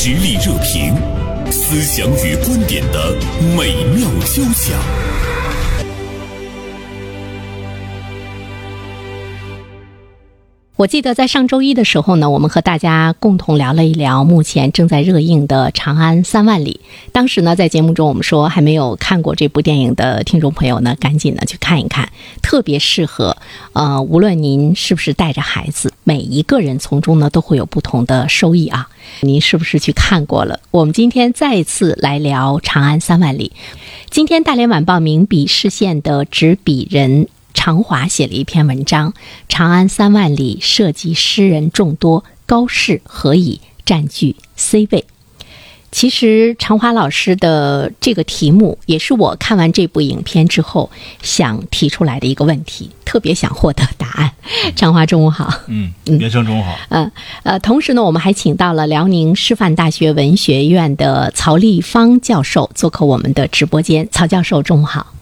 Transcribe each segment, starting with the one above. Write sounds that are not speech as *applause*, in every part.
实力热评，思想与观点的美妙交响。我记得在上周一的时候呢，我们和大家共同聊了一聊目前正在热映的《长安三万里》。当时呢，在节目中我们说，还没有看过这部电影的听众朋友呢，赶紧呢去看一看，特别适合。呃，无论您是不是带着孩子，每一个人从中呢都会有不同的收益啊。您是不是去看过了？我们今天再次来聊《长安三万里》。今天大连晚报名笔视线的执笔人。常华写了一篇文章，《长安三万里》涉及诗人众多，高适何以占据 C 位？其实，常华老师的这个题目也是我看完这部影片之后想提出来的一个问题，特别想获得答案。常华，中午好。嗯，袁生中午好。嗯呃，同时呢，我们还请到了辽宁师范大学文学院的曹立芳教授做客我们的直播间。曹教授，中午好。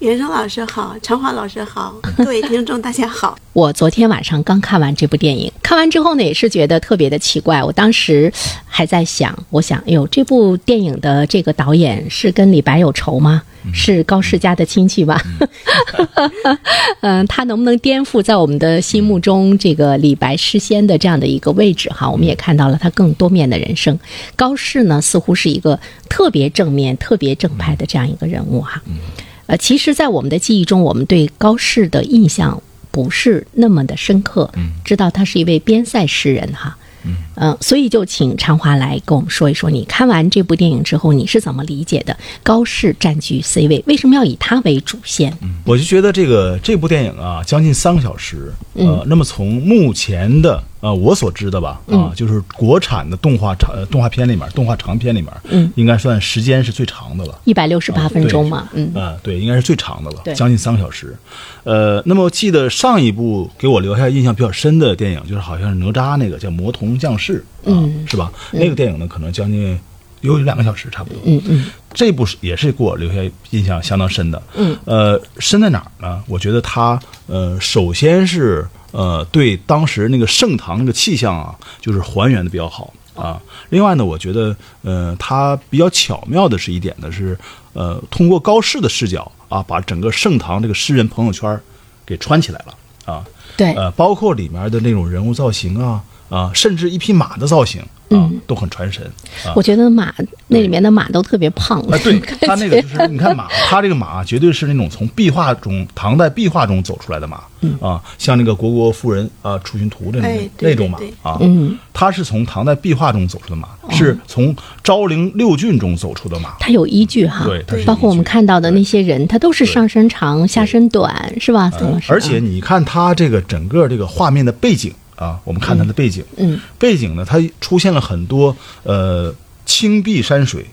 袁生老师好，常华老师好，*laughs* 各位听众大家好。我昨天晚上刚看完这部电影，看完之后呢，也是觉得特别的奇怪。我当时还在想，我想，哎呦，这部电影的这个导演是跟李白有仇吗？是高适家的亲戚吧？嗯，*laughs* 他能不能颠覆在我们的心目中这个李白诗仙的这样的一个位置？哈，我们也看到了他更多面的人生。高适呢，似乎是一个特别正面、特别正派的这样一个人物哈。呃，其实，在我们的记忆中，我们对高适的印象不是那么的深刻，知道他是一位边塞诗人哈。嗯，所以就请常华来跟我们说一说，你看完这部电影之后，你是怎么理解的？高适占据 C 位，为什么要以他为主线？我就觉得这个这部电影啊，将近三个小时，呃，那么从目前的呃我所知的吧，啊，就是国产的动画长动画片里面，动画长片里面，嗯，应该算时间是最长的了，一百六十八分钟嘛，嗯，啊，对，应该是最长的了，将近三个小时。呃，那么记得上一部给我留下印象比较深的电影，就是好像是哪吒那个叫《魔童降世》，嗯，是吧？那个电影呢，可能将近有两个小时差不多。嗯嗯，这部是也是给我留下印象相当深的。嗯，呃，深在哪儿呢？我觉得它呃，首先是呃，对当时那个盛唐那个气象啊，就是还原的比较好啊。另外呢，我觉得呃，它比较巧妙的是一点呢是呃，通过高适的视角啊，把整个盛唐这个诗人朋友圈给穿起来了啊。对，呃，包括里面的那种人物造型啊。啊，甚至一匹马的造型啊，都很传神。我觉得马那里面的马都特别胖。啊，对，他那个就是你看马，他这个马绝对是那种从壁画中唐代壁画中走出来的马啊，像那个虢国夫人啊出巡图的那种那种马啊，嗯，它是从唐代壁画中走出的马，是从昭陵六骏中走出的马。它有依据哈，对，包括我们看到的那些人，他都是上身长下身短，是吧？而且你看它这个整个这个画面的背景。啊，我们看它的背景，嗯，背景呢，它出现了很多呃青碧山水，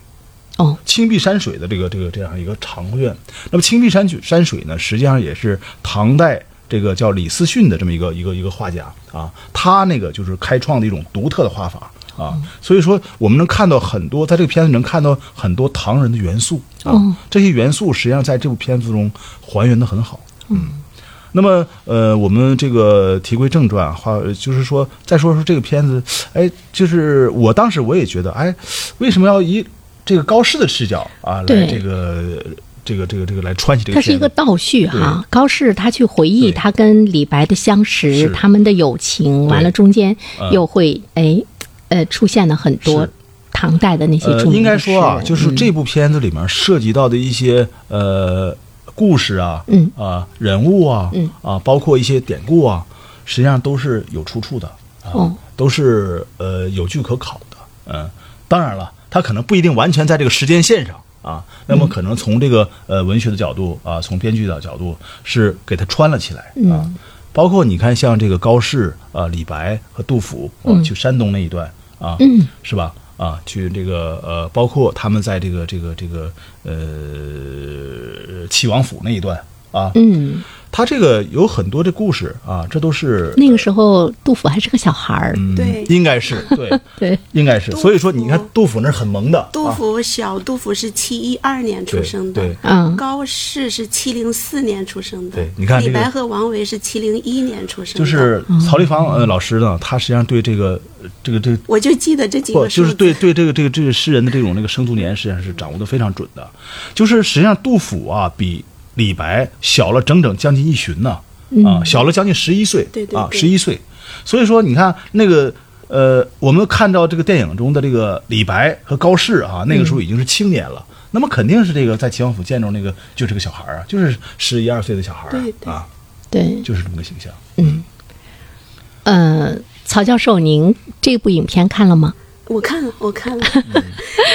哦，青碧山水的这个这个这样一个长卷。那么青碧山水山水呢，实际上也是唐代这个叫李思训的这么一个一个一个画家啊，他那个就是开创的一种独特的画法啊。所以说，我们能看到很多，在这个片子能看到很多唐人的元素啊，这些元素实际上在这部片子中还原的很好，嗯。那么，呃，我们这个题归正传，话就是说，再说说这个片子，哎，就是我当时我也觉得，哎，为什么要以这个高适的视角啊，来这个这个这个这个来穿起这个？它是一个倒叙哈，高适他去回忆他跟李白的相识，他们的友情，完了中间又会哎，呃，出现了很多唐代的那些著名应该说啊，就是这部片子里面涉及到的一些呃。故事啊，嗯。啊，人物啊，嗯。啊，包括一些典故啊，实际上都是有出处的啊，都是呃有据可考的。嗯，当然了，它可能不一定完全在这个时间线上啊，那么可能从这个呃文学的角度啊，从编剧的角度是给它穿了起来啊。包括你看，像这个高适啊、李白和杜甫啊，去山东那一段啊，嗯，是吧？啊，去这个呃，包括他们在这个这个这个呃齐王府那一段啊，嗯，他这个有很多的故事啊，这都是那个时候杜甫还是个小孩儿，嗯对。应该是 *laughs* 对，对，应该是。所以说，你看杜甫那是很萌的，杜啊甫小杜甫是七一二年出生的，对对。嗯。高适是七零四年出生的，对你看这个李白和王维是七零一年出生的，就是曹丽芳呃老师呢，他实际上对这个呃这个这个我就记得这几个就是对对这个这个这个诗人的这种那个生卒年，实际上是掌握的非常准的。就是实际上杜甫啊，比李白小了整整将近一旬呢，啊，小了将近十一岁，啊，对对对十一岁。所以说，你看那个呃，我们看到这个电影中的这个李白和高适啊，那个时候已经是青年了。那么肯定是这个在齐王府见着那个就是个小孩儿啊，就是十一二岁的小孩啊，对，就是这么个形象。嗯呃，曹教授，您这部影片看了吗？我看了，我看了，*laughs*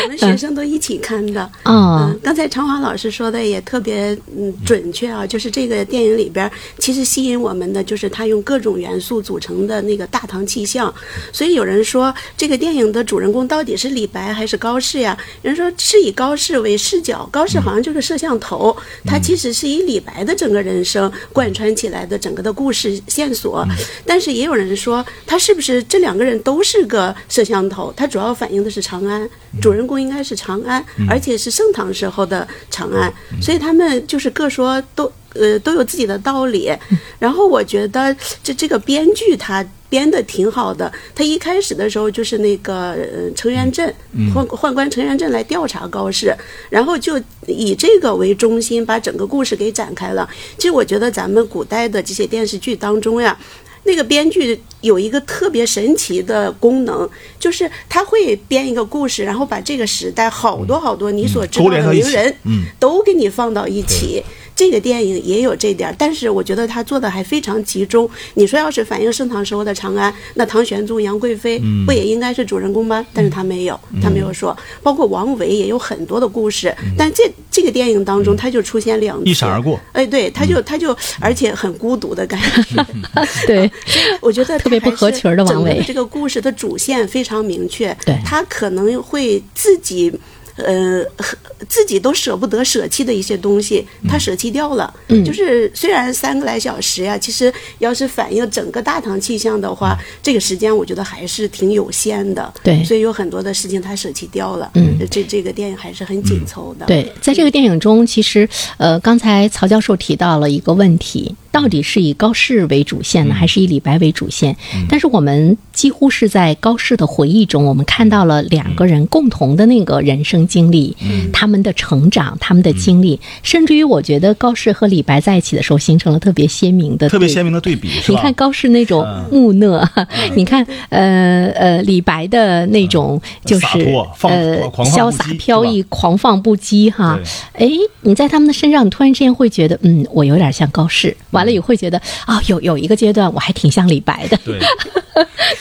我们学生都一起看的。哦嗯，刚才常华老师说的也特别嗯准确啊，就是这个电影里边儿其实吸引我们的就是他用各种元素组成的那个大唐气象。所以有人说这个电影的主人公到底是李白还是高适呀？人说是以高适为视角，高适好像就是摄像头，他其实是以李白的整个人生贯穿起来的整个的故事线索。但是也有人说他是不是这两个人都是个摄像头？它主要反映的是长安，主人公应该是长安，而且是盛唐时候的长安，所以他们就是各说都呃都有自己的道理。然后我觉得这这个编剧他。编的挺好的，他一开始的时候就是那个呃程元振宦宦官程元振来调查高适，然后就以这个为中心把整个故事给展开了。其实我觉得咱们古代的这些电视剧当中呀，那个编剧有一个特别神奇的功能，就是他会编一个故事，然后把这个时代好多好多你所知道的名人，嗯都给你放到一起。这个电影也有这点儿，但是我觉得他做的还非常集中。你说要是反映盛唐时候的长安，那唐玄宗杨贵妃嗯不也应该是主人公吗？但是他没有，他没有说。包括王维也有很多的故事，但这这个电影当中他就出现两次，嗯一闪而过。哎，对，他就他就而且很孤独的感觉。*laughs* 对，我觉得特别不合群儿的王维这个故事的主线非常明确，对他可能会自己。呃，自己都舍不得舍弃的一些东西，他舍弃掉了。嗯就是虽然三个来小时呀，其实要是反映整个大唐气象的话，这个时间我觉得还是挺有限的。对所以有很多的事情他舍弃掉了。嗯，这这个电影还是很紧凑的。对，在这个电影中，其实呃，刚才曹教授提到了一个问题，到底是以高适为主线呢，还是以李白为主线？但是我们几乎是在高适的回忆中，我们看到了两个人共同的那个人生经历，他们的成长，他们的经历，甚至于我觉得高适和李白在一起的时候，形成了特别鲜明的对特别鲜明的对比，你看高适那种嗯。木讷，你看呃呃李白的那种就是呃狂潇洒飘逸、狂放不羁哈。哎，你在他们的身上，你突然之间会觉得，嗯，我有点像高适。完了也会觉得啊、有有一个阶段我还挺像李白的。对，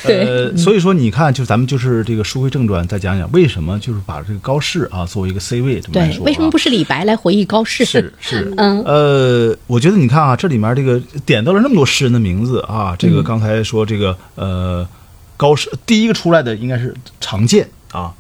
对呃，所以说你看，就咱们就是这个书归正传，再讲讲为什么就是把这个高适啊作为一个 C 位这么来对，说、啊，为什么不是李白来回忆高适？是是，*laughs* 嗯呃，我觉得你看啊，这里面这个点到了那么多诗人的名字啊，这嗯个刚才说这个呃高适第一个出来的应该是常见啊，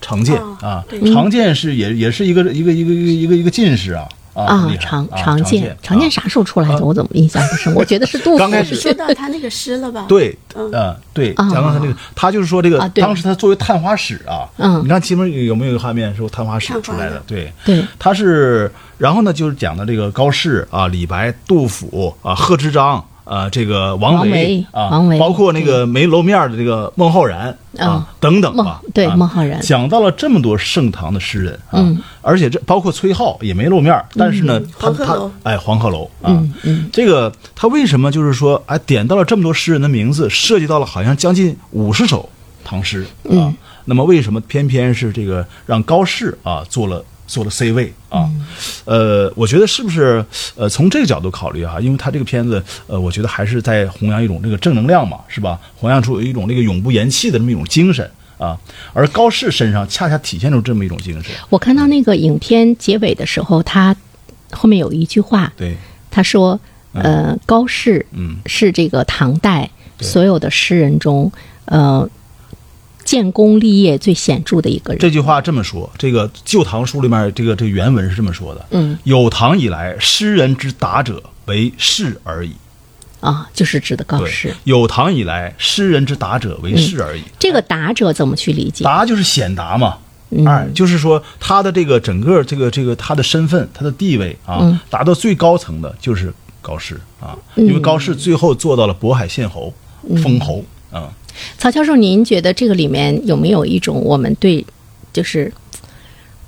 常见哦啊对，常见是也也是一个一个一个一个一个一个进士啊啊啊厉，害常见，常见啊啥时候出来的？啊我怎么印象不深？我觉得是杜甫。刚开始说到他那个诗了吧？对，嗯呃，对，啊讲刚才那个，他就是说这个当时他作为探花使啊，嗯你看前面有没有一个画面是探花使出来的的？对，对他是，然后呢，就是讲的这个高适啊、李白、杜甫啊、贺知章啊、这个王王维啊，王维包括那个没露面的这个孟浩然嗯。啊等等吧，对啊孟浩然。讲到了这么多盛唐的诗人啊嗯，而且这包括崔颢也没露面，但是呢，他他黄鹤楼。哎黄鹤楼啊。嗯，嗯。这个他为什么就是说，哎，点到了这么多诗人的名字，涉及到了好像将近五十首唐诗啊。嗯。那么为什么偏偏是这个让高适啊做了做了 C 位啊？嗯呃，我觉得是不是呃从这个角度考虑啊？因为他这个片子呃，我觉得还是在弘扬一种这个正能量嘛，是吧？弘扬出一种这个永不言弃的这么一种精神啊。而高适身上恰恰体现出这么一种精神。我看到那个影片结尾的时候，他后面有一句话，对，他说：“呃，高适嗯是这个唐代所有的诗人中，呃，建功立业最显著的一个人。这句话这么说，这个《旧唐书》里面这个这个原文是这么说的：嗯，有唐以来，诗人之达者，为士而已。啊，就是指的告对示。，有唐以来，诗人之达者为士而已。这个达者怎么去理解？达就是显达嘛。嗯哎，就是说他的这个整个这个这个他的身份、他的地位啊，嗯达到最高层的就是高适啊，因为高适最后做到了渤海县侯、嗯封侯啊。曹教授，您觉得这个里面有没有一种我们对就是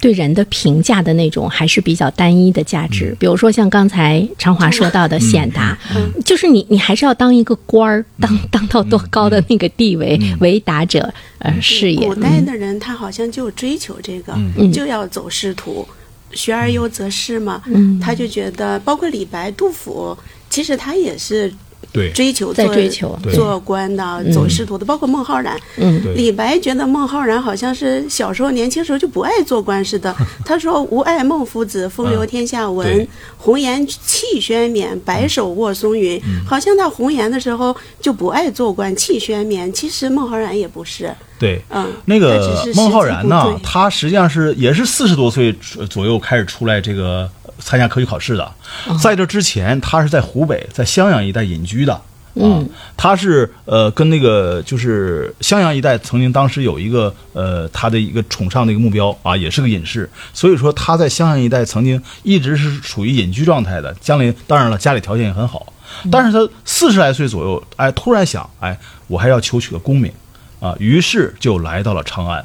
对人的评价的那种还是比较单一的价值？嗯。比如说像刚才常华说到的显达，嗯。就是你你还是要当一个官儿，当当到多高的那个地位，嗯。为达者呃事业。古。代的人他好像就追求这个，嗯。就要走仕途，学而优则仕嘛。嗯。他就觉得，包括李白、杜甫，其实他也是对。追求做追求做官的、走仕途的，包括孟浩然。嗯。对。李白觉得孟浩然好像是小时候年轻时候就不爱做官似的。*laughs* 他说：“吾爱孟夫子，风流天下闻，红颜弃轩冕，白首卧松云。”好像他红颜的时候就不爱做官，弃轩冕。其实孟浩然也不是，对，嗯，那个孟浩然呢，他实际上是也是四十多岁呃左右开始出来这个参加科举考试的。哦在这之前，他是在湖北，在襄阳一带隐居的。啊嗯，他是呃跟那个就是襄阳一带曾经当时有一个呃他的一个崇尚的一个目标啊，也是个隐士，所以说他在襄阳一带曾经一直是处于隐居状态的。将来当然了，家里条件也很好，但是他四十来岁左右，哎，突然想，哎，我还要求取个功名啊，于是就来到了长安。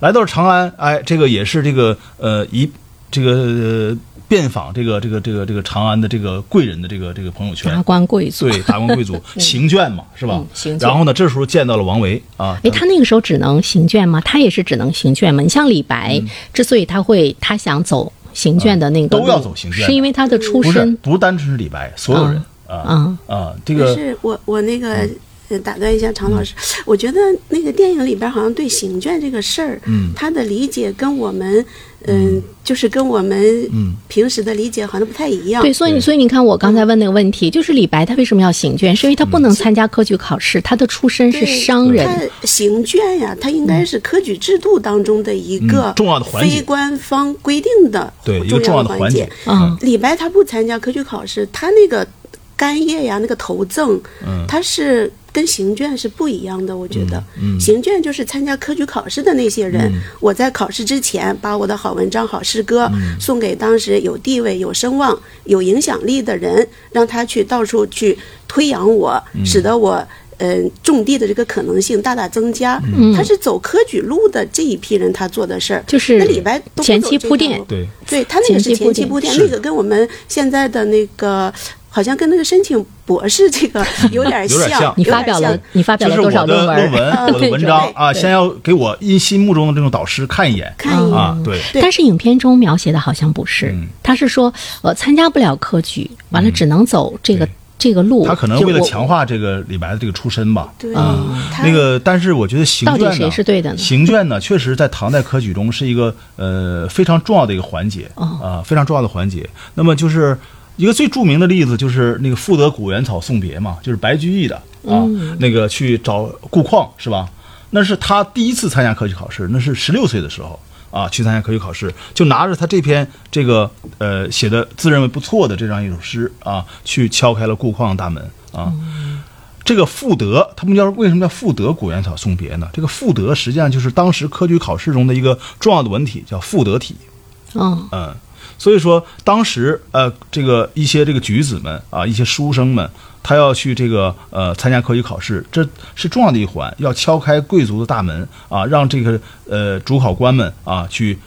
来到了长安，哎，这个也是这个呃一这个、呃遍访这个这个这个这个长安的这个贵人的这个这个朋友圈达，官贵族。对达官贵族 *laughs* 行卷嘛，是吧嗯？行卷然后呢，这时候见到了王维啊，哎，他那个时候只能行卷吗？他也是只能行卷吗？你像李白，之所以他会他想走行卷的那个嗯都要走行卷是因为他的出不是身。不单纯是李白，所有人啊嗯啊，这可个是我我那个。打断一下，常老师，我觉得那个电影里边好像对行卷这个事儿，嗯他的理解跟我们，嗯，就是跟我们嗯平时的理解好像不太一样。对，所以所以你看，我刚才问那个问题，就是李白他为什么要行卷？是因为他不嗯能参加科举考试，他的出身是商人。他行卷呀，他应该是科举制度当中的一个嗯重要的环节非官方规定的对一个重要的环环节。嗯李白他不参加科举考试，他那个干叶呀，那个头赠，嗯他是跟行卷是不一样的。我觉得，嗯行卷就是参加科举考试的那些人，我在考试之前把我的好文章、好诗歌、嗯送给当时有地位、有声望、有影响力的人，让他去到处去推扬我，嗯使得我。嗯，种地的这个可能性大大增加。嗯。他是走科举路的这一批人，他做的事儿，就是那李白都前期铺垫。对对。他那个是前期铺垫。那个跟我们现在的那个好像跟那个申请博士这个 *laughs* 有点有点像你发表了，你发表了多少的论文？文，我的文章啊，先要给我因心目中的这种导师看一眼。看一眼。啊，对，但是影片中描写的好像不是，嗯。他是说呃参加不了科举，完了只能走这个对这个路。他可能为了强化这个李白的这个出身吧，对啊，那个，但是我觉得行到底卷呢，谁是对的呢行卷呢，确实在唐代科举中是一个呃非常重要的一个环节哦啊，非常重要的环节。那么就是一个最著名的例子，就是那个赋得古原草送别嘛，就是白居易的啊，嗯那个去找顾况是吧？那是他第一次参加科举考试，那是十六岁的时候。啊，去参加科举考试，就拿着他这篇这个呃写的自认为不错的这样一首诗啊，去敲开了顾况的大门啊。这个赋得，他们叫为什么叫赋得古原草送别呢？这个赋得实际上就是当时科举考试中的一个重要的文体，叫赋得体。嗯嗯，所以说当时呃，这个一些这个举子们啊，一些书生们，他要去这个呃参加科举考试，这是重要的一环，要敲开贵族的大门啊，让这个呃主考官们啊去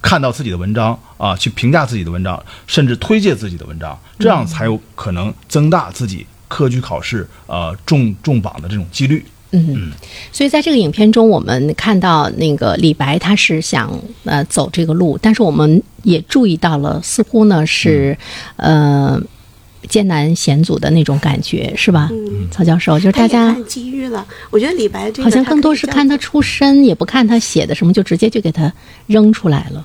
看到自己的文章啊，去评价自己的文章，甚至推荐自己的文章，这样才有可能增大自己科举考试呃中中榜的这种几率。嗯，所以在这个影片中，我们看到那个李白他是想呃走这个路，但是我们也注意到了，似乎呢是呃艰难险阻的那种感觉，是吧？嗯曹教授，就是大家看机遇了。我觉得李白这个好像更多是看他出身，也不看他写的什么，就直接就给他扔出来了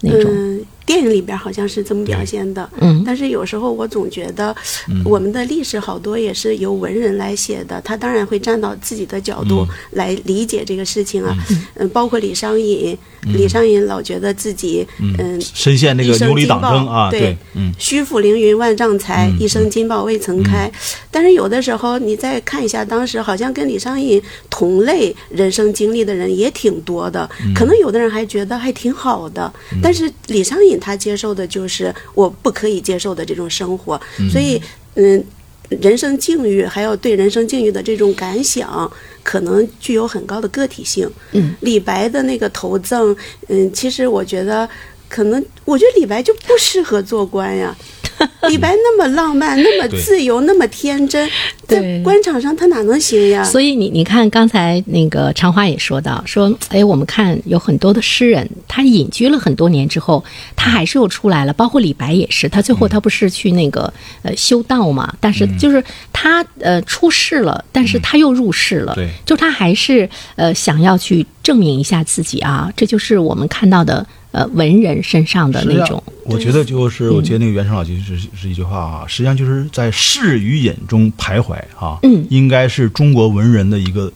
那种。嗯，电影里边好像是这么表现的，嗯。但是有时候我总觉得，我们的历史好多也是由文人来写的，他当然会站到自己的角度来理解这个事情啊，嗯，包括李商隐，李商隐老觉得自己，嗯，深陷那个牛李党争啊，对。对，嗯，虚浮凌云万丈才，一生金豹未曾开。但是有的时候，你再看一下，当时好像跟李商隐同类人生经历的人也挺多的，可能有的人还觉得还挺好的。但是李商隐他接受的就是我不可以接受的这种生活，所以嗯。人生境遇，还有对人生境遇的这种感想，可能具有很高的个体性。嗯，李白的那个投赠，嗯，其实我觉得，可能我觉得李白就不适合做官呀。*laughs* 李白那么浪漫，那么自由，那么天真，在对官场上他哪能行呀？所以你你看，刚才那个长花也说到，说哎，我们看有很多的诗人，他隐居了很多年之后，他还是又出来了，包括李白也是，他最后他不是去那个呃修道嘛？但是就是他呃出世了，但是他又入世了，对就他还是呃想要去证明一下自己啊，这就是我们看到的呃文人身上的那种，我觉得就是，我觉得那个袁成老师是是是一句话啊，实际上就是在仕与眼中徘徊啊，嗯。应该是中国文人的一个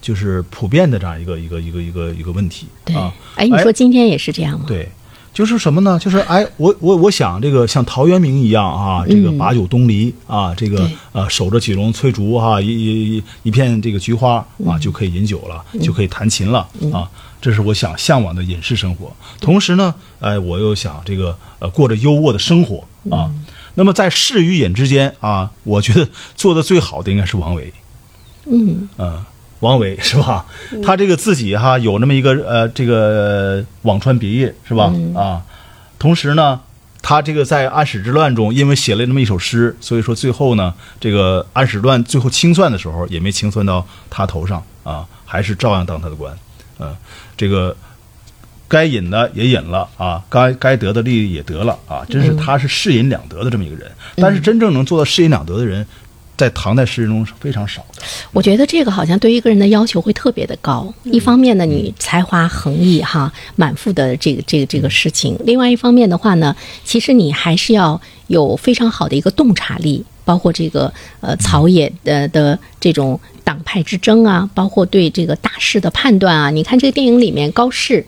就是普遍的这样一个一个一个一个一个问题对。啊。，哎，你说今天也是这样吗？对，就是什么呢？就是哎，我我我想这个像陶渊明一样啊，这个嗯把酒东篱啊，这个对呃守着几笼翠竹哈、一一一一片这个菊花嗯啊，就可以饮酒了，就可以弹琴了啊。这是我想向往的隐士生活。同时呢，哎，我又想这个呃过着优渥的生活啊。嗯那么在仕与隐之间啊，我觉得做的最好的应该是王维。嗯嗯，王维 *laughs* 是吧？他这个自己哈有那么一个呃，这个呃辋川别业是吧？啊，同时呢，他这个在安史之乱中，因为写了那么一首诗，所以说最后呢，这个安史乱最后清算的时候，也没清算到他头上啊，还是照样当他的官。嗯、这个该隐的也隐了啊，该该得的利益也得了啊，真是他是世隐两得的这么一个人。但是真正能做到世隐两得的人，在唐代诗人中是非常少的。我觉得这个好像对一个人的要求会特别的高。一方面呢，你才华横溢哈，满腹的这个这个这个事情；另外一方面的话呢，其实你还是要有非常好的一个洞察力，包括这个呃朝野的的这种党派之争啊，包括对这个大事的判断啊。你看这个电影里面高适，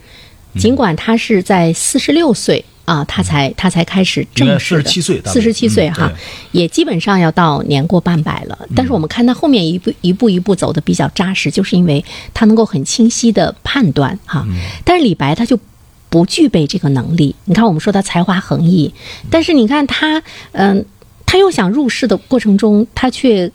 尽管他是在四十六岁。啊，他才他才开始正式的47岁大概四十七岁嗯哈，也基本上要到年过半百了。但是我们看他后面一步一步一步走的比较扎实，就是因为他能够很清晰的判断哈。但是李白他就不具备这个能力。你看，我们说他才华横溢，但是你看他，嗯、他又想入世的过程中，他却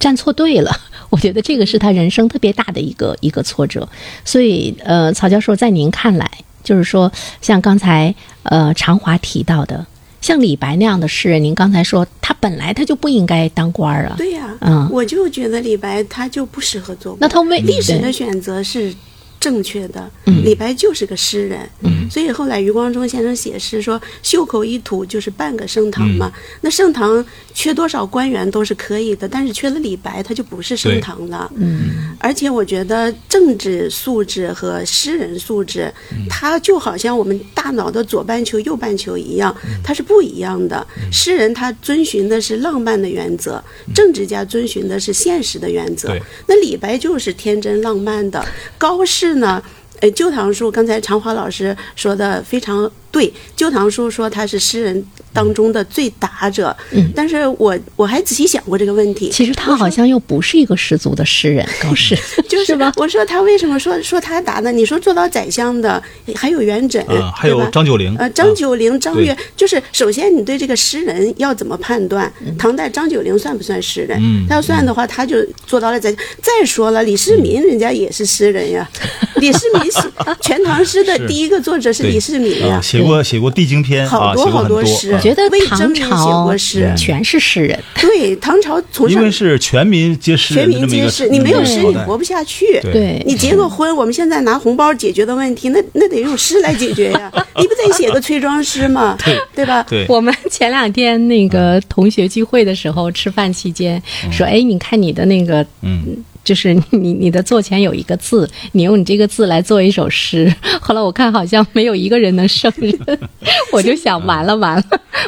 站错队了。*laughs* 我觉得这个是他人生特别大的一个一个挫折。所以，呃，曹教授，在您看来，就是说，像刚才呃常华提到的，像李白那样的诗人，您刚才说他本来他就不应该当官儿啊。对呀、嗯我就觉得李白他就不适合做官。那他为历史的选择是正确的。嗯李白就是个诗人，所以后来余光中先生写诗说“袖口一吐就是半个盛唐”嘛。嗯那盛唐缺多少官员都是可以的，但是缺了李白，他就不是盛唐了。嗯，而且我觉得政治素质和诗人素质，它就好像我们大脑的左半球、右半球一样，他是不一样的。诗人他遵循的是浪漫的原则，政治家遵循的是现实的原则对。那李白就是天真浪漫的，高适是呢？呃，《旧唐书》刚才长华老师说的非常对，《旧唐书》说他是诗人当中的最达者。嗯，但是我我还仔细想过这个问题。其实他好像又不是一个十足的诗人，*laughs* 高适，就是吧？我说他为什么说说他打呢？你说做到宰相的还有元稹，啊，还有张九龄，呃，张九龄、张悦，就是首先你对这个诗人要怎么判断？唐代张九龄算不算诗人？嗯他要算的话，他就做到了宰相。再说了，李世民人家也是诗人呀，*laughs* 李世民是全唐诗的第一个作者是李世民呀啊，。写过写过《地经篇》啊，好多。好多诗觉得魏唐征写朝过诗全是诗人，*laughs* 对，唐朝从上因为是全民皆诗全民皆诗，你没有诗你活不下去。对对你结个婚，我们现在拿红包解决的问题，那那得用诗来解决呀！*laughs* 你不得写个崔庄诗吗？对吧？*laughs* 对我们前两天那个同学聚会的时候，吃饭期间说：“哎，你看你的那个嗯就是你你的座前有一个字，你用你这个字来做一首诗。后来我看好像没有一个人能胜任，*laughs* 我就想完了完了，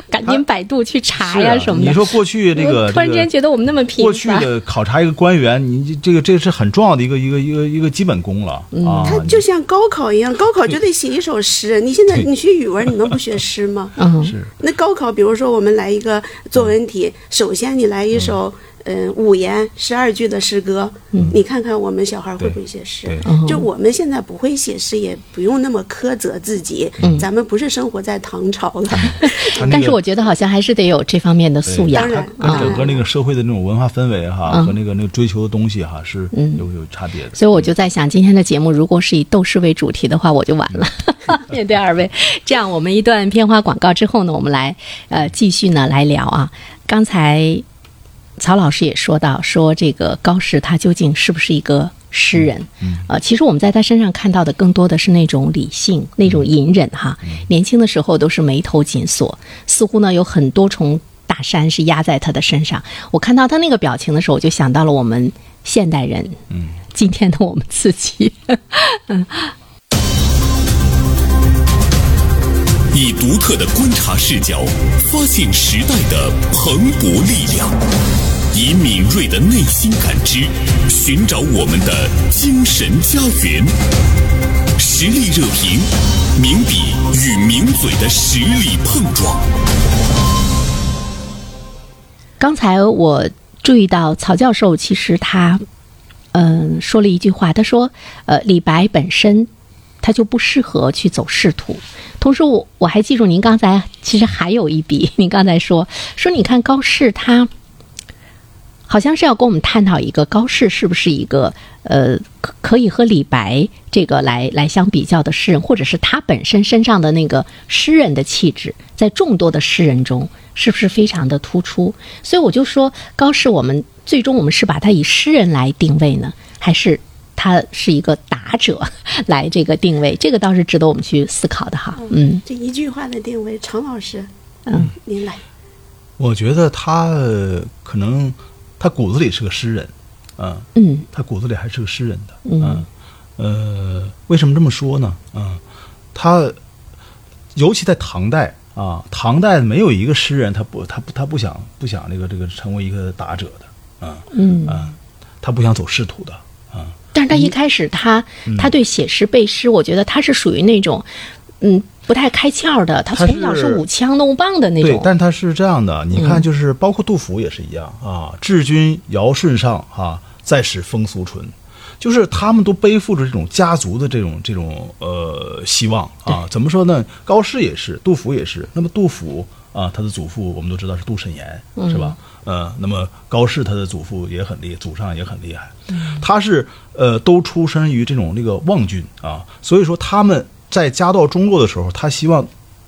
赶紧百度去查呀啊什么的。你说过去这个我突然之间觉得我们那么频过去，的考察一个官员，你这个这是很重要的一个一个一个一个基本功了啊。它就像高考一样，高考就得写一首诗。你现在你学语文，你能不学诗吗？嗯，是那高考，比如说我们来一个作文题，首先你来一首。嗯，五言十二句的诗歌，你看看我们小孩会不会写诗对？就我们现在不会写诗，也不用那么苛责自己。嗯咱们不是生活在唐朝了，他那个但是我觉得好像还是得有这方面的素养当然跟啊。整个那个社会的那种文化氛围哈，嗯和那个那个追求的东西哈，是有有差别的。所以我就在想，今天的节目如果是以斗士为主题的话，我就完了。*laughs* 面对二位，这样我们一段片花广告之后呢，我们来呃继续呢来聊啊。刚才曹老师也说到，说这个高适他究竟是不是一个诗人？呃，其实我们在他身上看到的更多的是那种理性、那种隐忍哈。年轻的时候都是眉头紧锁，似乎呢有很多重大山是压在他的身上。我看到他那个表情的时候，我就想到了我们现代人，嗯，今天的我们自己。*laughs* 以独特的观察视角，发现时代的蓬勃力量；以敏锐的内心感知，寻找我们的精神家园。实力热评，名笔与名嘴的实力碰撞。刚才我注意到曹教授，其实他嗯、说了一句话，他说呃李白本身他就不适合去走仕途。同时我我还记住您刚才其实还有一笔，您刚才说说你看高适他。好像是要跟我们探讨一个高适是不是一个呃可可以和李白这个来来相比较的诗人，或者是他本身身上的那个诗人的气质，在众多的诗人中是不是非常的突出？所以我就说高适，我们最终我们是把他以诗人来定位呢，还是他是一个达者来这个定位？这个倒是值得我们去思考的哈。嗯这一句话的定位，常老师，嗯，您来。我觉得他呃可能他骨子里是个诗人，啊，嗯他骨子里还是个诗人的，嗯呃，为什么这么说呢？嗯，他尤其在唐代啊，唐代没有一个诗人他不他不他不想不想这个这个成为一个打者的，啊嗯。啊，他不想走仕途的，啊。但是他一开始他他对写诗背诗，我觉得他是属于那种嗯不太开窍的，他他从小是是舞枪弄棒的那种对，种。但他是这样的，你看，就是包括杜甫也是一样啊，“治君尧舜上，啊，再使风俗淳”，就是他们都背负着这种家族的这种这种呃希望啊。怎么说呢？高适也是，杜甫也是。那么杜甫啊，他的祖父我们都知道是杜审言，是吧？呃，那么高适他的祖父也很厉，祖上也很厉害。他是呃都出身于这种那个望郡啊，所以说他们在家道中落的时候，他希望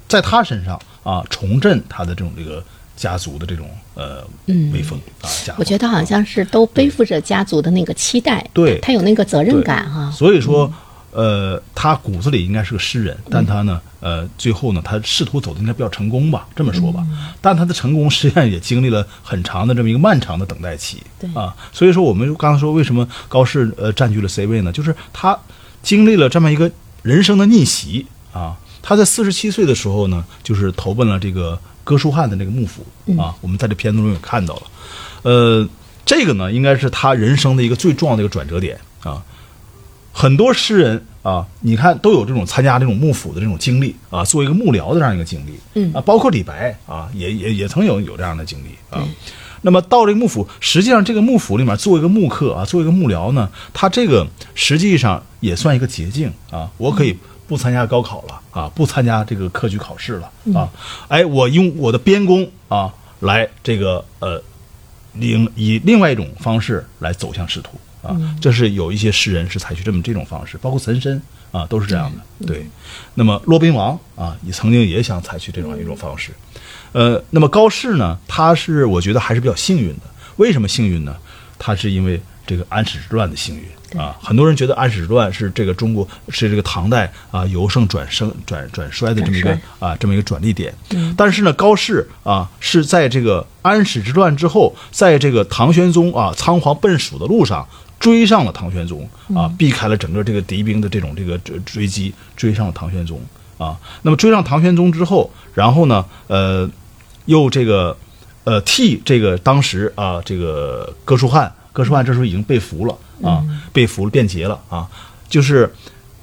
在他身上啊重振他的这种这个家族的这种呃威风啊。我觉得好像是都背负着家族的那个期待，对他有那个责任感哈。所以说，呃，他骨子里应该是个诗人，但他呢，呃，最后呢，他仕途走的应该比较成功吧，这么说吧。但他的成功实际上也经历了很长的这么一个漫长的等待期。对啊，所以说我们刚才说为什么高适呃占据了 C 位呢？就是他经历了这么一个人生的逆袭啊。他在四十七岁的时候呢，就是投奔了这个哥舒翰的那个幕府啊。我们在这片子中也看到了，呃，这个呢，应该是他人生的一个最重要的一个转折点啊。很多诗人啊，你看都有这种参加这种幕府的这种经历啊，做一个幕僚的这样一个经历，嗯啊，包括李白啊，也也也曾有有这样的经历啊。那么到这个幕府，实际上这个幕府里面做一个幕客啊，做一个幕僚呢，他这个实际上也算一个捷径啊，我可以不参加高考了啊，不参加这个科举考试了啊，哎，我用我的边功啊来这个呃另以另外一种方式来走向仕途啊，这是有一些诗人是采取这么这种方式，包括岑参啊都是这样的。对，那么骆宾王啊也曾经也想采取这种一种方式，呃，那么高适呢，他是我觉得还是比较幸运的。为什么幸运呢？他是因为这个安史之乱的幸运啊。很多人觉得安史之乱是这个中国是这个唐代啊由盛转盛转转衰的这么一个啊这么一个转捩点。但是呢，高适啊是在这个安史之乱之后，在这个唐玄宗啊仓皇奔蜀的路上。追上了唐玄宗啊，避开了整个这个敌兵的这种这个追追击，追上了唐玄宗啊。那么追上唐玄宗之后，然后呢，呃，又这个呃替这个当时啊这个哥舒翰，哥舒翰这时候已经被俘了啊，被俘了变节了啊，就是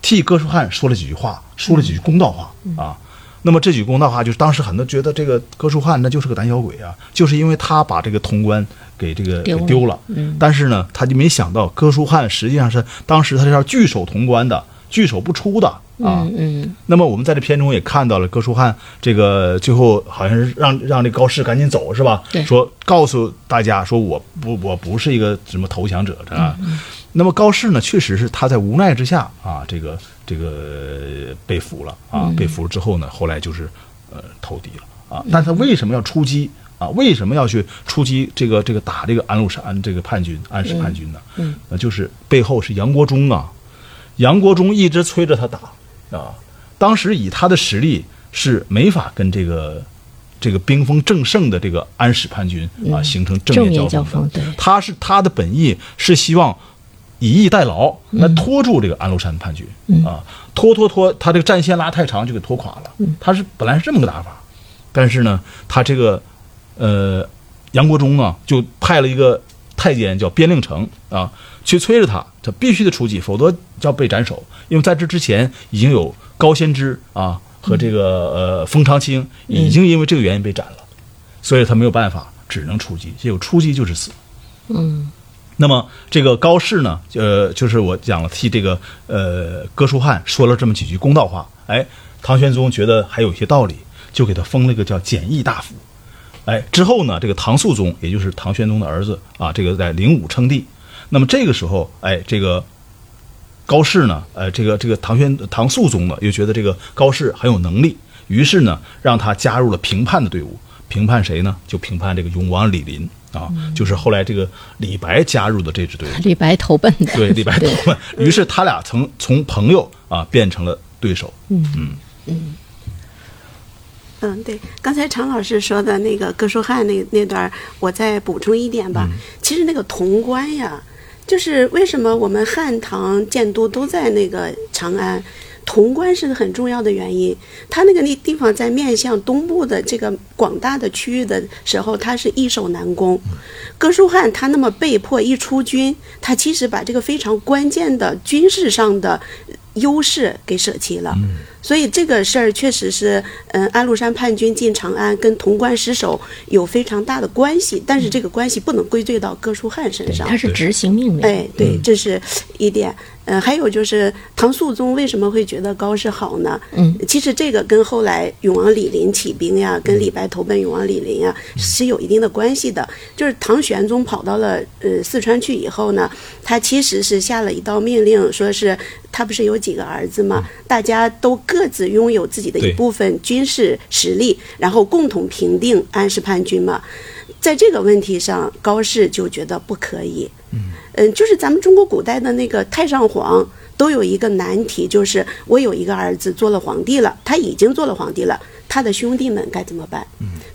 替哥舒翰说了几句话，说了几句公道话啊。那么这句公道话，就是当时很多觉得这个哥舒翰那就是个胆小鬼啊，就是因为他把这个潼关给这个给丢了丢了。嗯但是呢，他就没想到哥舒翰实际上是当时他是要据守潼关的，据守不出的啊。嗯嗯那么我们在这片中也看到了哥舒翰这个最后好像是让让这高适赶紧走是吧？对说告诉大家说我不我不是一个什么投降者啊。嗯那么高适呢，确实是他在无奈之下啊，这个这个被俘了啊，嗯被俘了之后呢，后来就是呃投敌了啊。但他为什么要出击啊？为什么要去出击这个这个打这个安禄山这个叛军安史叛军呢？嗯，那就是背后是杨国忠啊，杨国忠一直催着他打啊。当时以他的实力是没法跟这个这个兵锋正盛的这个安史叛军啊形成正面交面交锋他是他的本意是希望以逸待劳，来拖住这个安禄山叛军、啊，拖拖拖，他这个战线拉太长就给拖垮了。他是本来是这么个打法，但是呢，他这个呃杨国忠呢就派了一个太监叫边令城啊，去催着他，他必须得出击，否则要被斩首。因为在这之前已经有高仙芝啊和这个呃封长清已经因为这个原因被斩了，所以他没有办法，只能出击。结果出击就是死。嗯那么这个高适呢，呃，就是我讲了，替这个呃哥舒翰说了这么几句公道话，哎，唐玄宗觉得还有一些道理，就给他封了一个叫简易大夫。哎，之后呢，这个唐肃宗，也就是唐玄宗的儿子啊，这个在灵武称帝。那么这个时候，哎，这个高适呢，呃，这个这个唐玄唐肃宗呢，又觉得这个高适很有能力，于是呢，让他加入了评判的队伍。评判谁呢？就评判这个永王李璘啊，就是后来这个李白加入的这支队伍。李白投奔的，对，李白投奔，于是他俩曾从朋友啊变成了对手。嗯嗯嗯。嗯，对，刚才常老师说的那个哥舒翰那那段，我再补充一点吧。其实那个潼关呀，就是为什么我们汉唐建都都在那个长安，潼关是很重要的原因。它那个那地方在面向东部的这个广大的区域的时候，它是易守难攻。哥舒翰他那么被迫一出军，他其实把这个非常关键的军事上的优势给舍弃了。所以这个事儿确实是，嗯，安禄山叛军进长安跟潼关失守有非常大的关系，但是这个关系不能归罪到哥舒翰身上。他是执行命令。哎，对，这是一点。嗯，还有就是唐肃宗为什么会觉得高适好呢？嗯，其实这个跟后来永王李璘起兵呀，跟李白投奔永王李璘呀是有一定的关系的。就是唐玄宗跑到了呃四川去以后呢，他其实是下了一道命令，说是他不是有几个儿子嘛？大家都各自拥有自己的一部分军事实力，然后共同平定安史叛军嘛。在这个问题上，高适就觉得不可以。嗯，就是咱们中国古代的那个太上皇都有一个难题，就是我有一个儿子做了皇帝了，他已经做了皇帝了，他的兄弟们该怎么办？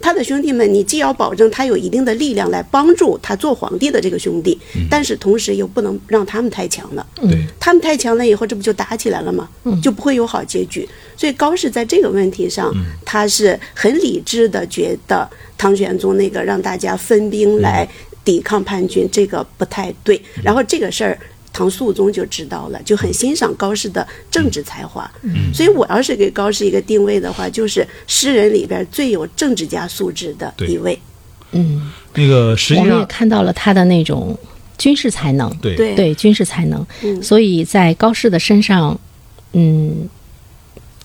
他的兄弟们，你既要保证他有一定的力量来帮助他做皇帝的这个兄弟，但是同时又不能让他们太强了。对，他们太强了以后，这不就打起来了吗？就不会有好结局。所以高适在这个问题上，他是很理智的，觉得唐玄宗那个让大家分兵来抵抗叛军，这个不太对。然后这个事儿。唐肃宗就知道了，就很欣赏高适的政治才华。所以我要是给高适一个定位的话，就是诗人里边最有政治家素质的一位。嗯，那个实际上我们也看到了他的那种军事才能。对。对。对军事才能，嗯。所以在高适的身上，嗯，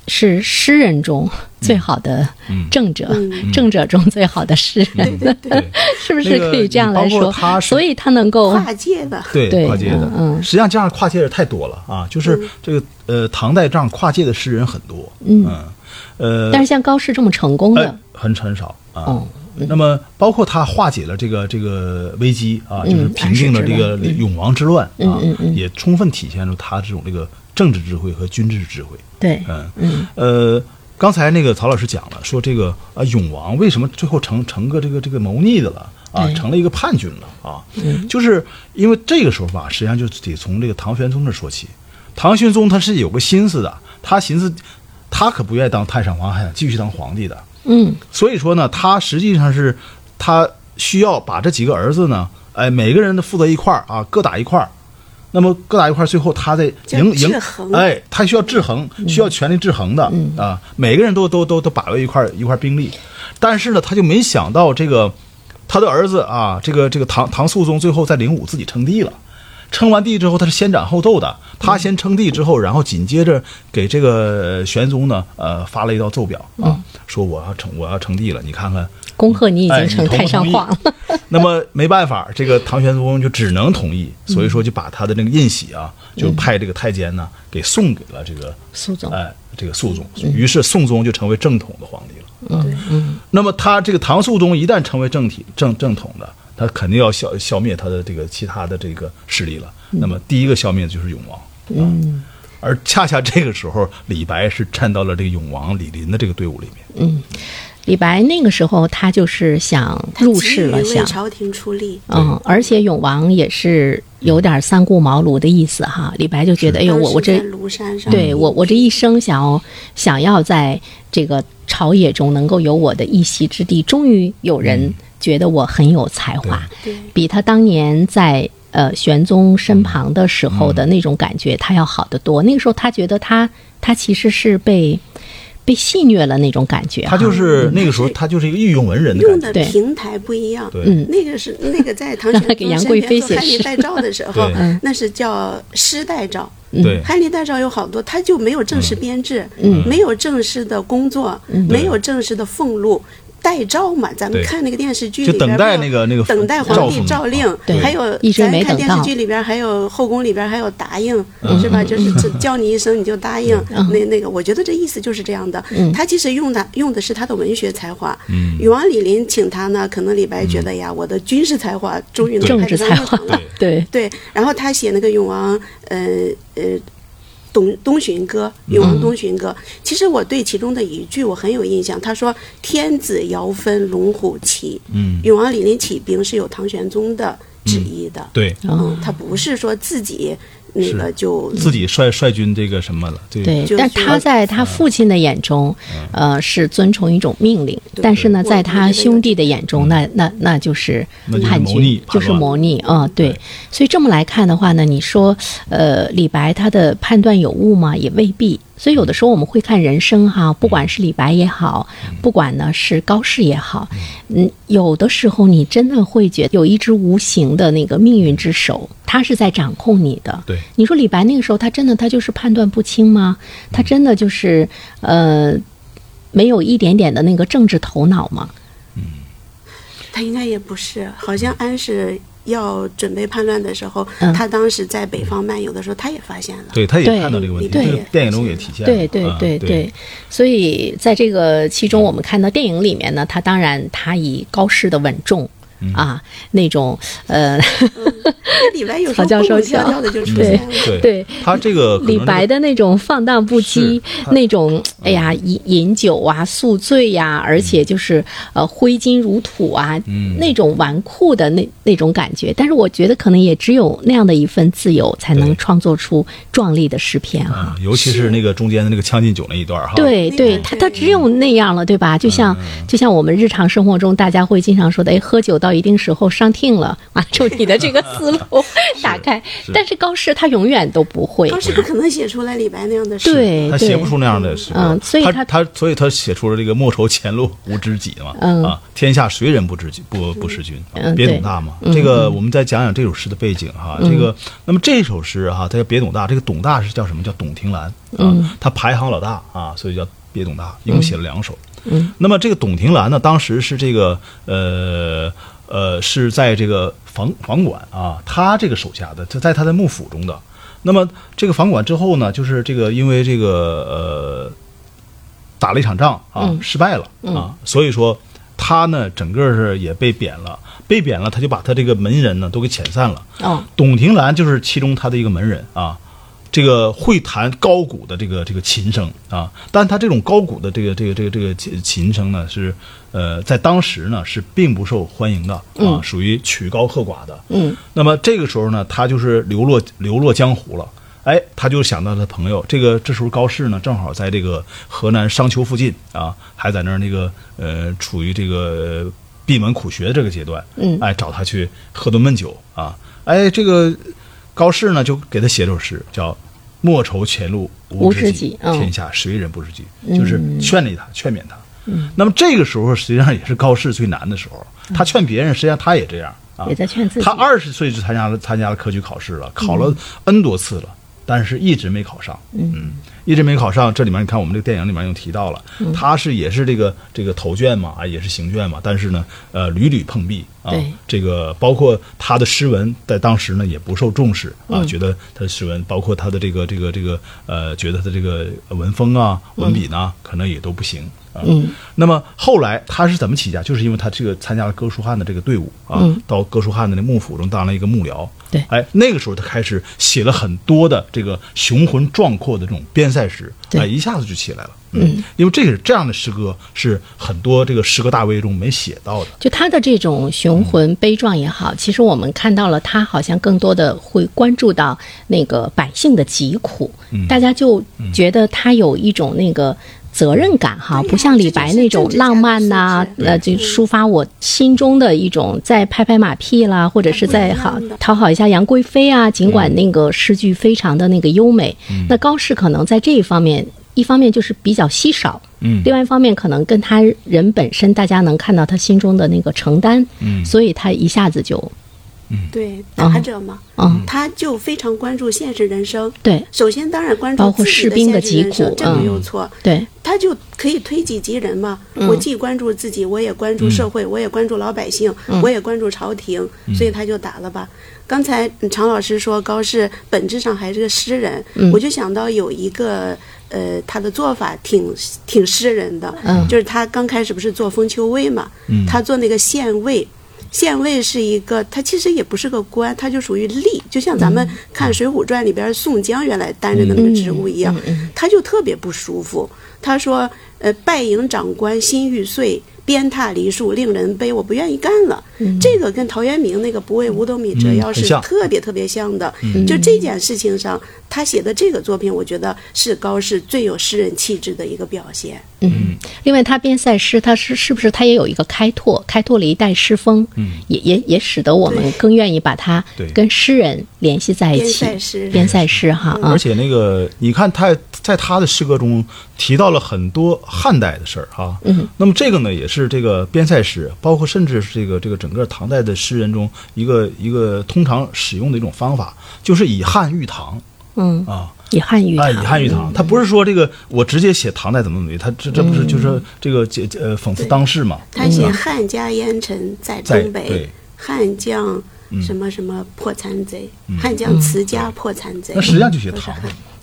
是诗人中最好的政者，嗯。政者中最好的诗人，对 *laughs* 是不是可以这样来说？他所以他能够跨界的，对对跨界的，实际上这样跨界的太多了啊，就是这个呃唐代这样跨界的诗人很多，嗯。呃，但是像高适这么成功的，哎很很少啊。哦那么，包括他化解了这个这个危机啊，嗯就是平定了这个永王之乱啊也充分体现出他这种这个政治智慧和军事智慧。对，嗯嗯呃，刚才那个曹老师讲了，说这个啊永王为什么最后成成个这个这个谋逆的了啊，成了一个叛军了啊。就是因为这个时候吧，实际上就得从这个唐玄宗这说起。唐玄宗他是有个心思的，他寻思他可不愿意当太上皇，还想继续当皇帝的。嗯所以说呢，他实际上是他需要把这几个儿子呢，哎，每个人都负责一块儿啊，各打一块儿。那么各打一块，最后他在叫赢赢，哎，他需要制衡，需要权力制衡的、啊，每个人都都都都把握一块一块兵力，但是呢，他就没想到这个他的儿子啊，这个这个唐唐肃宗最后在灵武自己称帝了。称完帝之后，他是先斩后奏的。他先称帝之后，然后紧接着给这个玄宗呢，呃，发了一道奏表啊，说我要称我要称帝了，你看看。恭贺你已哎经成太上皇了。*laughs* 那么没办法，这个唐玄宗就只能同意，所以说就把他的那个印玺啊，就派这个太监呢给送给了这个肃宗，哎这个肃宗，于是宋宗就成为正统的皇帝了。嗯，那么他这个唐肃宗一旦成为正体正正统的，他肯定要消消灭他的这个其他的这个势力了。那么第一个消灭的就是永王。嗯，而恰恰这个时候，李白是站到了这个永王李林的这个队伍里面。嗯李白那个时候他就是想入他急于仕了，想为朝廷出力。嗯，而且永王也是有点三顾茅庐的意思哈。李白就觉得，哎呦，我我这对我我这一生想要想要在这个朝野中能够有我的一席之地，终于有人觉得我很有才华，比他当年在呃玄宗身旁的时候的那种感觉，他要好得多。那个时候他觉得他他其实是被被戏谑了那种感觉哈，他就是那个时候，他就是一个御用文人的感觉。用的对。平台不一样。对。嗯。那个是 *laughs* 那个在唐让玄宗给杨贵妃写翰林带诏的时候，那是叫诗代诏。对。翰林带诏有好多，他就没有正式编制，嗯。没有正式的工作，没有正式的俸禄。带诏嘛，咱们看那个电视剧里边等待不是那个那个等待皇帝诏令，对。还有一直咱看电视剧里边还有后宫里边还有答应，嗯。是吧？就是这叫你一声你就答应，那那个我觉得这意思就是这样的。他其实用的用的是他的文学才华。嗯。永王李璘请他呢，可能李白觉得呀，我的军事才华终于能政派得上治才华用场了。对。对，然后他写那个永王，呃呃，东东巡歌，永王东巡歌。其实我对其中的一句我很有印象，他说：“天子遥分龙虎旗。”嗯，永王李璘起兵是有唐玄宗的旨意的。对，嗯，他不是说自己那个就自己率率军这个什么了？对对，但他在他父亲的眼中，呃，是遵从一种命令；但是呢，在他兄弟的眼中，那那那就是那就是叛逆军，就是谋逆。嗯，对对。所以这么来看的话呢，你说，呃，李白他的判断有误吗？也未必。所以有的时候我们会看人生哈，不管是李白也好，不管呢是高适也好，嗯，有的时候你真的会觉得有一只无形的那个命运之手，它是在掌控你的。对你说李白那个时候，他真的他就是判断不清吗？他真的就是呃，没有一点点的那个政治头脑吗？嗯他应该也不是，好像安史要准备叛乱的时候，嗯他当时在北方漫游的时候，他也发现了。对，他也对看到这个问题，电影中也体现了。对对嗯对对，所以在这个其中，我们看到电影里面呢，他当然他以高适的稳重。嗯啊，那种呃，李白有时候曹教授蹦蹦跳讲跳的就出对现了。对对他这个李白的那种放荡不羁那种哎呀饮饮酒啊、宿醉呀、而且就是呃挥金如土啊，嗯那种纨绔的那那种感觉。但是我觉得可能也只有那样的一份自由，才能创作出壮丽的诗篇啊。啊，尤其是那个中间的那个《将进酒》那一段哈。对对他他只有那样了，对吧？就像就像我们日常生活中大家会经常说的，哎，喝酒到一定时候上听了 *laughs* 啊，就你的这个思路 *laughs* *laughs* 打开。但是高适他永远都不会。高适不可能写出来李白那样的。诗。对对他写不出那样的诗，嗯所以他他他所以他写出了这个莫愁前路无知己嘛，嗯。啊，天下谁人不知己不不识君，啊嗯别董大嘛。这个我们再讲讲这首诗的背景哈，这个那么这首诗哈，它叫别董大，这个董大是叫什么？叫董庭兰啊，他排行老大啊，所以叫别董大，一共写了两首。嗯，那么这个董庭兰呢，当时是这个呃呃是在这个房房管啊，他这个手下的，在在他的幕府中的。那么这个房管之后呢，就是这个因为这个呃打了一场仗啊，嗯失败了啊，所以说他呢整个是也被贬了，被贬了，他就把他这个门人呢都给遣散了。哦，董庭兰就是其中他的一个门人啊。这个会弹高古的这个这个琴声啊，但他这种高古的这个这个这个这个琴琴声呢，是呃在当时呢是并不受欢迎的啊，属于曲高和寡的。嗯，那么这个时候呢，他就是流落流落江湖了。哎，他就想到他朋友，这个这时候高适呢，正好在这个河南商丘附近啊，还在那儿那个呃，处于这个呃闭门苦学这个阶段。嗯哎，找他去喝顿闷酒啊。哎，这个高适呢，就给他写首诗，叫“莫愁前路无知知己嗯。天下谁人不知己”，就是劝励他，劝勉他。嗯，那么这个时候实际上也是高适最难的时候，他劝别人，实际上他也这样啊，也在劝自己。他二十岁就参加了参加了科举考试了，考了 N 多次了，但是一直没考上。嗯，一直没考上。这里面你看，我们这个电影里面又提到了，他是也是这个这个头卷嘛，啊，也是行卷嘛，但是呢，呃，屡屡碰壁啊对。这个包括他的诗文在当时呢也不受重视啊，觉得他的诗文，包括他的这个这个这个呃，觉得他这个文风啊、文笔呢，可能也都不行。啊，嗯，那么后来他是怎么起家？就是因为他这个参加了哥舒翰的这个队伍啊，嗯到哥舒翰的那幕府中当了一个幕僚。对哎，那个时候他开始写了很多的这个雄浑壮阔的这种边塞诗，对哎，一下子就起来了。嗯，因为这个这样的诗歌是很多这个诗歌大卫中没写到的。就他的这种雄浑悲壮也好，其实我们看到了他好像更多的会关注到那个百姓的疾苦，大家就觉得他有一种那个。责任感哈，不像李白那种浪漫呐、呃，就抒发我心中的一种在拍拍马屁啦，或者是在好讨好一下杨贵妃啊。尽管那个诗句非常的那个优美，那高适可能在这一方面，一方面就是比较稀少，嗯。另外一方面可能跟他人本身，大家能看到他心中的那个承担，嗯。所以他一下子就，对打者嘛，嗯，他就非常关注现实人生。对首先，当然关注包括自己士兵的现实人疾苦生这没有嗯错。对，他就可以推己及人嘛。我既关注自己，我也关注社会，我也关注老百姓，我也关注朝廷，所以他就打了吧。刚才嗯常老师说高适本质上还是个诗人，我就想到有一个呃，他的做法挺挺诗人的，嗯就是他刚开始不是做封丘尉嘛，他做那个县尉。县尉是一个，他其实也不是个官，他就属于吏，就像咱们看《水浒传》里边宋江原来担任的那个职务一样，他就特别不舒服。他说：“呃，拜迎长官心欲碎，鞭挞梨树令人悲，我不愿意干了。这个跟陶渊明那个“不为五斗米折腰”是特别特别像的。就这件事情上，他写的这个作品，我觉得是高适最有诗人气质的一个表现。嗯，另外他边塞诗，他是是不是他也有一个开拓，开拓了一代诗风，嗯，也也也使得我们更愿意把他对。跟诗人联系在一起。边塞诗。边塞诗哈啊。而，且那个，你看他在他的诗歌中提到了很多汉代的事儿哈。嗯，那么这个呢，也是这个边塞诗，包括甚至是这个这个整个唐代的诗人中一个一个通常使用的一种方法，就是以汉喻唐。嗯，啊。以汉喻啊，唐，以汉语堂，他不是说这个我直接写唐代怎么怎么地，他这这不是就是这个这呃讽刺当世嘛？他写汉家烟尘在在东北，汉将什么什么破残贼，汉将辞家破残贼。那实际上就写唐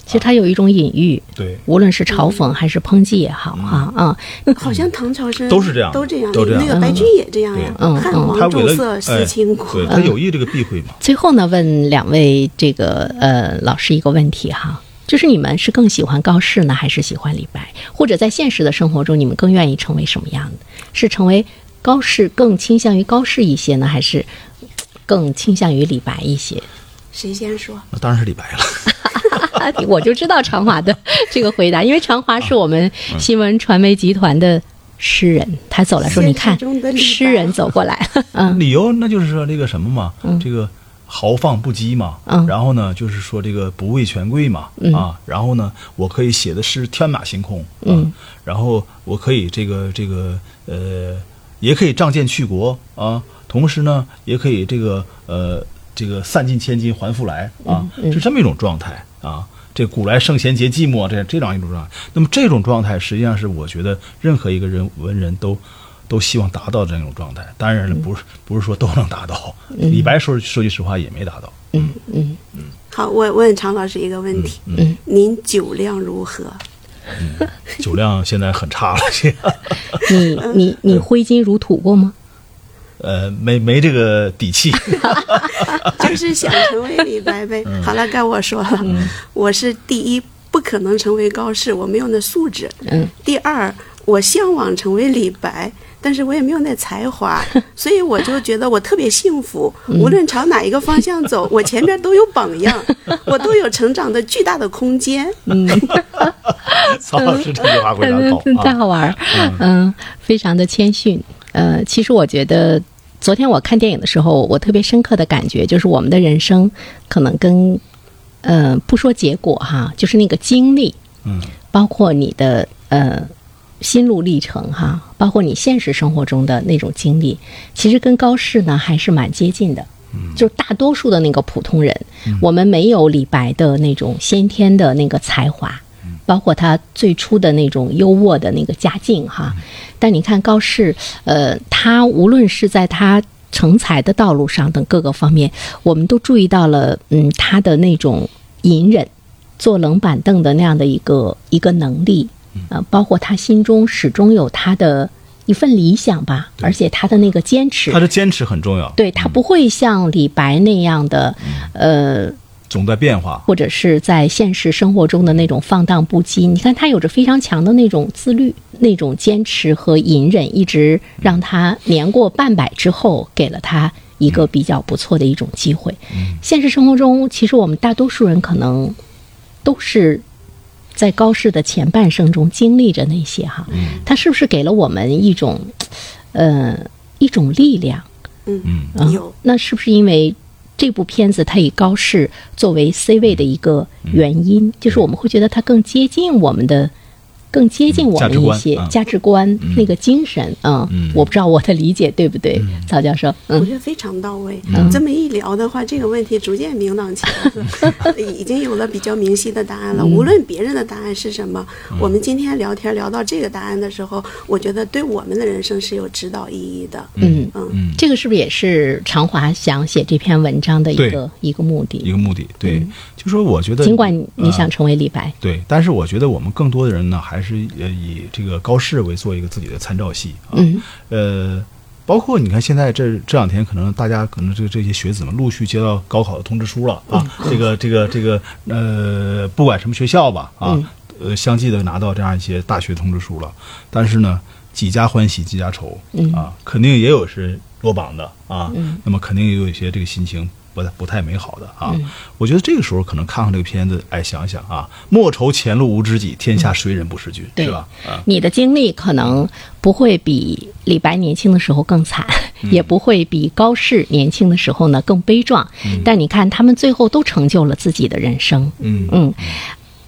其实他有一种隐喻，对无论是嘲讽还是抨击也好哈啊，好像唐朝生都是这样都这样，都这样那个白居易也这样呀。嗯汉嗯王他为了重色思倾哎国对，他有意这个避讳嘛。最后呢，问两位这个呃老师一个问题哈，就是你们是更喜欢高适呢，还是喜欢李白？或者在现实的生活中，你们更愿意成为什么样的？是成为高适更倾向于高适一些呢，还是更倾向于李白一些？谁先说？那当然是李白了。*laughs* 我就知道长华的 *laughs* 这个回答，因为长华是我们新闻传媒集团的诗人，他走来说：“你看诗人走过来了。”嗯理由那就是说那个什么嘛，这个豪放不羁嘛，嗯然后呢就是说这个不畏权贵嘛，啊，然后呢我可以写的诗天马行空，啊嗯，然后我可以这个这个呃，也可以仗剑去国啊，同时呢也可以这个呃这个散尽千金还复来啊，是这么一种状态啊。这古来圣贤皆寂寞，这这样一种状态。那么这种状态，实际上是我觉得任何一个人文人都都希望达到这样一种状态。当然了，不是不是说都能达到。李白说说句实话也没达到。嗯嗯好，我问常老师一个问题：嗯，您酒量如何？酒量现在很差了，你你你挥金如土过吗？呃没没这个底气。*laughs* 就是想成为李白呗。好了，该我说了，我是第一不可能成为高适，我没有那素质。嗯。第二，我向往成为李白。但是我也没有那才华，*laughs* 所以我就觉得我特别幸福。无论朝哪一个方向走，*laughs* 我前面都有榜样，我都有成长的巨大的空间。嗯，曹老师这句话非常好，太好玩儿。嗯，非常的谦逊。呃，其实我觉得，昨天我看电影的时候，我特别深刻的感觉就是，我们的人生可能跟，呃，不说结果哈，就是那个经历，嗯，包括你的呃。心路历程哈，包括你现实生活中的那种经历，其实跟高适呢还是蛮接近的。嗯，就是大多数的那个普通人，我们没有李白的那种先天的那个才华，包括他最初的那种优渥的那个家境哈。但你看高适，呃，他无论是在他成才的道路上等各个方面，我们都注意到了，嗯，他的那种隐忍、坐冷板凳的那样的一个一个能力。呃，包括他心中始终有他的一份理想吧，而且他的那个坚持，他的坚持很重要。对他不会像李白那样的，呃，总在变化，或者是在现实生活中的那种放荡不羁。你看他有着非常强的那种自律、那种坚持和隐忍，一直让他年过半百之后，给了他一个比较不错的一种机会。现实生活中，其实我们大多数人可能都是。在高适的前半生中经历着那些哈，他是不是给了我们一种，呃，一种力量？嗯嗯，有。那是不是因为这部片子它以高适作为 C 位的一个原因，就是我们会觉得它更接近我们的？更接近我们一些价值观那个精神啊，我不知道我的理解对不对，曹教授？我觉得非常到位。这么一聊的话，这个问题逐渐明朗起来，*laughs* 已经有了比较明晰的答案了。无论别人的答案是什么，我们今天聊天聊到这个答案的时候，我觉得对我们的人生是有指导意义的。嗯。嗯，这个是不是也是常华想写这篇文章的一个一个目的？一个目的，对，就说我觉得，尽管你想成为李白，对，但是我觉得我们更多的人呢，还是。是呃以这个高适为做一个自己的参照系啊，呃，包括你看现在这这两天，可能大家可能这这些学子们陆续接到高考的通知书了啊，这个这个这个呃，不管什么学校吧啊，呃，相继的拿到这样一些大学通知书了，但是呢，几家欢喜几家愁啊，肯定也有是落榜的啊，那么肯定也有一些这个心情。不太不太美好的啊，我觉得这个时候可能看看这个片子，哎，想想啊，莫愁前路无知己，天下谁人不识君，是吧？你的经历可能不会比李白年轻的时候更惨，也不会比高适年轻的时候呢更悲壮，但你看他们最后都成就了自己的人生，嗯。嗯，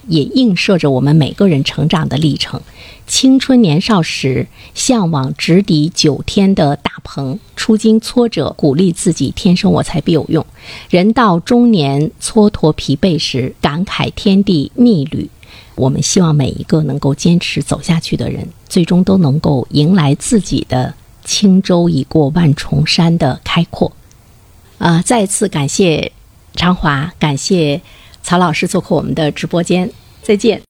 也映射着我们每个人成长的历程。青春年少时，向往直抵九天的大鹏；出经挫折，鼓励自己，天生我材必有用。人到中年，蹉跎疲惫时，感慨天地逆旅。我们希望每一个能够坚持走下去的人，最终都能够迎来自己的轻舟已过万重山的开阔。啊！再次感谢常华，感谢曹老师做客我们的直播间，再见。